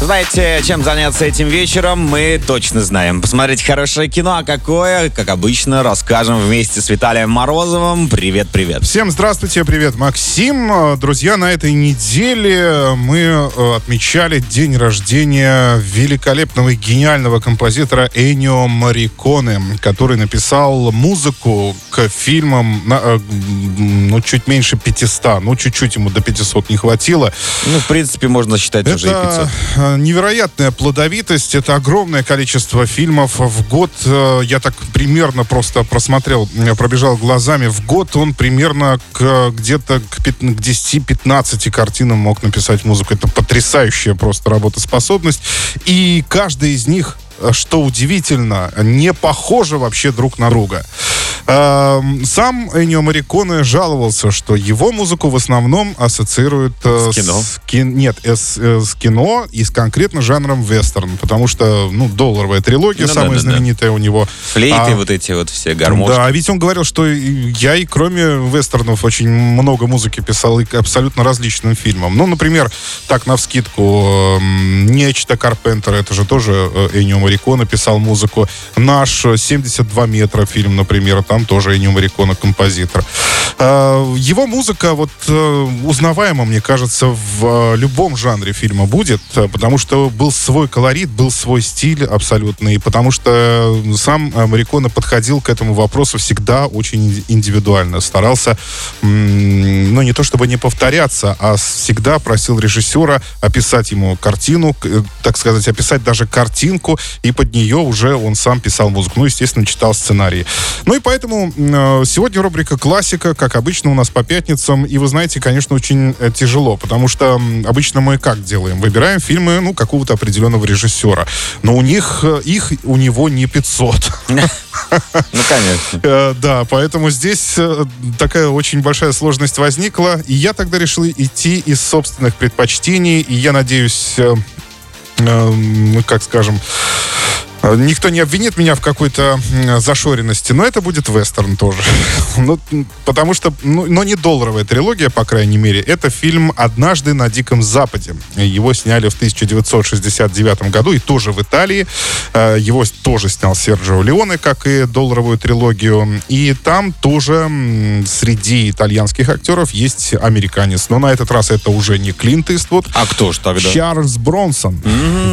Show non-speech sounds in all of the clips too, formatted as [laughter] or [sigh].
Знаете, чем заняться этим вечером, мы точно знаем. Посмотреть хорошее кино, а какое, как обычно, расскажем вместе с Виталием Морозовым. Привет-привет. Всем здравствуйте, привет, Максим. Друзья, на этой неделе мы э, отмечали день рождения великолепного и гениального композитора Энио Мариконе, который написал музыку к фильмам, э, ну, чуть меньше 500, ну, чуть-чуть ему до 500 не хватило. Ну, в принципе, можно считать Это уже и 500. Невероятная плодовитость, это огромное количество фильмов в год. Э, Я так примерно просто просмотрел, пробежал глазами. В год он примерно к, где-то к, к 10-15 картинам мог написать музыку. Это потрясающая просто работоспособность. И каждый из них э, что удивительно, не похожи вообще друг на друга. Эм, Сам Энио Мариконе жаловался, что его музыку в основном ассоциируют э, С кино? ки- нет, э, с, э, с кино и с конкретно жанром вестерн, потому что, ну, долларовая трилогия Ну да, самая да, да. знаменитая у него. Флейты А, вот эти вот все, гармошки. Да, а ведь он говорил, что я и кроме вестернов очень много музыки писал и к абсолютно различным фильмам. Ну, например, так, навскидку, эм, «Нечто» Карпентера, это же тоже Энио Мариконе писал музыку. «Наш» э, 72 метра фильм, например, там тоже Энио Мариконе композитор. Э, Его музыка вот э, узнаваема, мне кажется, в э, любом жанре фильма будет, э, потому что был свой колорит, был свой стиль абсолютный, потому что сам Мариконе подходил к этому вопросу всегда очень инди- индивидуально, старался, ну, не то чтобы не повторяться, а всегда просил режиссера описать ему картину, так сказать, описать даже картинку, и под нее уже он сам писал музыку. Ну, естественно, читал сценарии. Ну и поэтому м, э, сегодня рубрика «Классика», как обычно, у нас по пятницам. И вы знаете, конечно, очень э, тяжело, потому что обычно мы как делаем? Выбираем фильмы, ну, какого-то определенного режиссера. Но у них, э, их у него не 500. Ну, конечно. Да, поэтому здесь такая очень большая сложность возникла. И я тогда решил идти из собственных предпочтений. И я надеюсь, э, э, ну, как скажем, Никто не обвинит меня в какой-то зашоренности, но это будет вестерн тоже. [laughs] Ну, потому что, ну, но не долларовая трилогия, по крайней мере. Это фильм «Однажды на Диком Западе». Его сняли в 1969 году и тоже в Италии. Э, Его тоже снял Серджио Леоне, как и долларовую трилогию. И там тоже среди итальянских актеров есть американец. Но на этот раз это уже не Клинт Иствуд, А кто ж тогда? Чарльз Бронсон.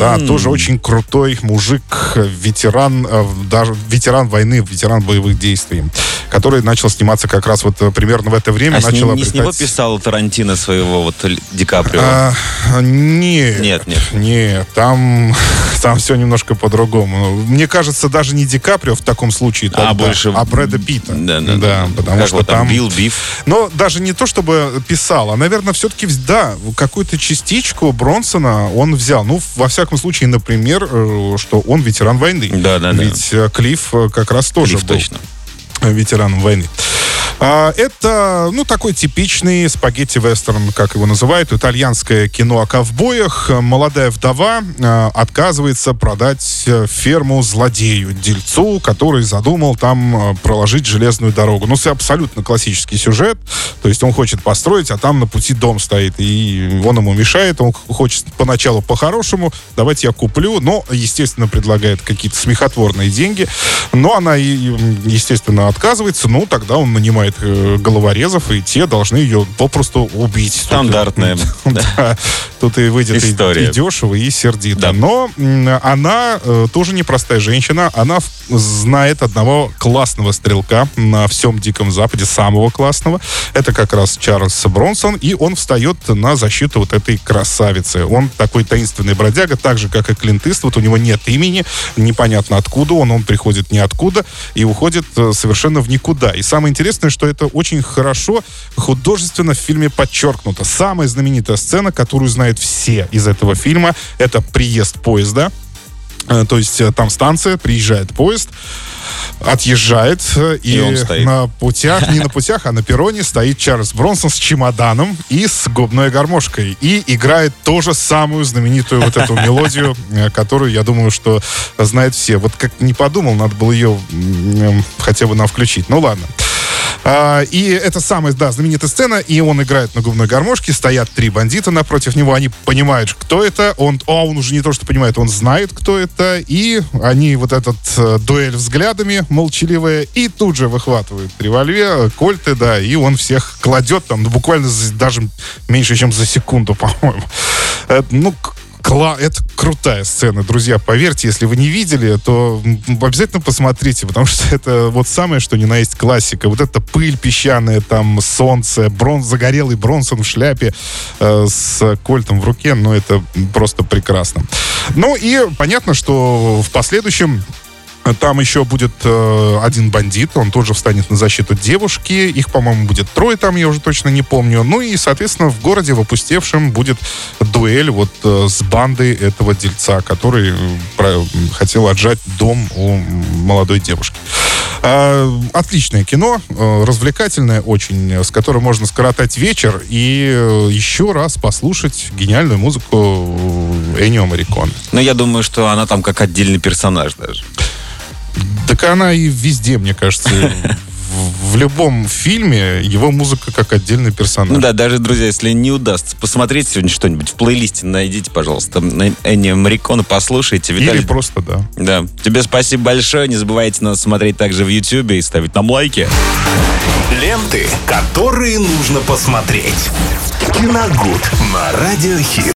Да, тоже очень крутой мужик, ветеран, э, даже ветеран войны, ветеран боевых действий, который начал сниматься как раз вот э, примерно в это время. А с начал ним- не с него писал Тарантино своего вот Ди Каприо? А, нет. Нет, нет. Нет, там, [laughs] там все немножко по-другому. Мне кажется, даже не Ди Каприо в таком случае, А тогда, больше- а Брэда Питта. Да, да, да. потому Как что вот там там... Билл Биф. Но даже не то, чтобы писал, а, наверное, все-таки, да, какую-то частичку Бронсона он взял. Ну, во всяком случае, например, э, что он ветеран войны. Да, да, да. Ведь э, Клифф как раз тоже Клифф был точно. Ветераном войны. А, это, ну, такой типичный спагетти-вестерн, как его называют, итальянское кино о ковбоях. Молодая вдова э, отказывается продать э, ферму злодею, дельцу, который задумал там э, проложить железную дорогу. Ну, это абсолютно классический сюжет. То есть он хочет построить, а там на пути дом стоит, и он ему мешает. Он хочет поначалу по-хорошему, давайте я куплю, но, естественно, предлагает какие-то смехотворные деньги. Но она, естественно, отказывается. Ну, тогда он нанимает э, головорезов, и те должны ее попросту убить. Стандартная, [laughs] э, да, Тут и выйдет и- дешево, и сердито. Да. Но она э, тоже непростая женщина. Она знает одного классного стрелка на всем Диком Западе, самого классного. Это как раз Чарльз Бронсон, и он встает на защиту вот этой красавицы. Он такой таинственный бродяга, так же, как и Клинт Иствуд. У него нет имени, непонятно откуда он, он приходит ниоткуда и уходит совершенно в никуда. И самое интересное, что это очень хорошо художественно в фильме подчеркнуто. Самая знаменитая сцена, которую знают все из этого фильма, это приезд поезда. Э, То есть э, там станция, приезжает поезд, отъезжает, э, и, И он стоит. на путях, не на путях, а на перроне стоит Чарльз Бронсон с чемоданом и с губной гармошкой. И играет тоже самую знаменитую вот эту мелодию, которую, я думаю, что знают все. Вот как не подумал, надо было ее хотя бы нам включить. Ну ладно. А, и это самая, да, знаменитая сцена, и он играет на губной гармошке, стоят три бандита напротив него, они понимают, кто это, он, а он уже не то, что понимает, он знает, кто это, и они вот этот э, дуэль взглядами молчаливая, и тут же выхватывают револьвер, кольты, да, и он всех кладет там, ну, буквально даже меньше, чем за секунду, [laughs] по-моему. Это, ну, Кла... Это крутая сцена, друзья. Поверьте, если вы не видели, то обязательно посмотрите, потому что [laughs] это вот самое, что ни на есть классика. Вот эта пыль песчаная, там солнце, бронз, загорелый Бронсон в шляпе э, с кольтом в руке, ну это просто прекрасно. Ну и понятно, что в последующем там еще будет э, один бандит, он тоже встанет на защиту девушки. Их, по-моему, будет трое там, я уже точно не помню. Ну и, соответственно, в городе, в опустевшем, будет дуэль вот э, с бандой этого дельца, который э, хотел отжать дом у молодой девушки. А, Отличное кино, э, развлекательное очень, э, с которым можно скоротать вечер и э, еще раз послушать гениальную музыку э, Эннио Мариконе. Но я думаю, что она там как отдельный персонаж даже. Так она и везде, мне кажется. [laughs] В, любом фильме его музыка как отдельный персонаж. Ну да, даже, друзья, если не удастся посмотреть сегодня что-нибудь в плейлисте, найдите, пожалуйста, Энни Марикона, послушайте. Или Виталий, просто, да. да. Тебе спасибо большое. Не забывайте нас смотреть также в Ютьюбе и ставить нам лайки. Ленты, которые нужно посмотреть. Киногуд на радиохит.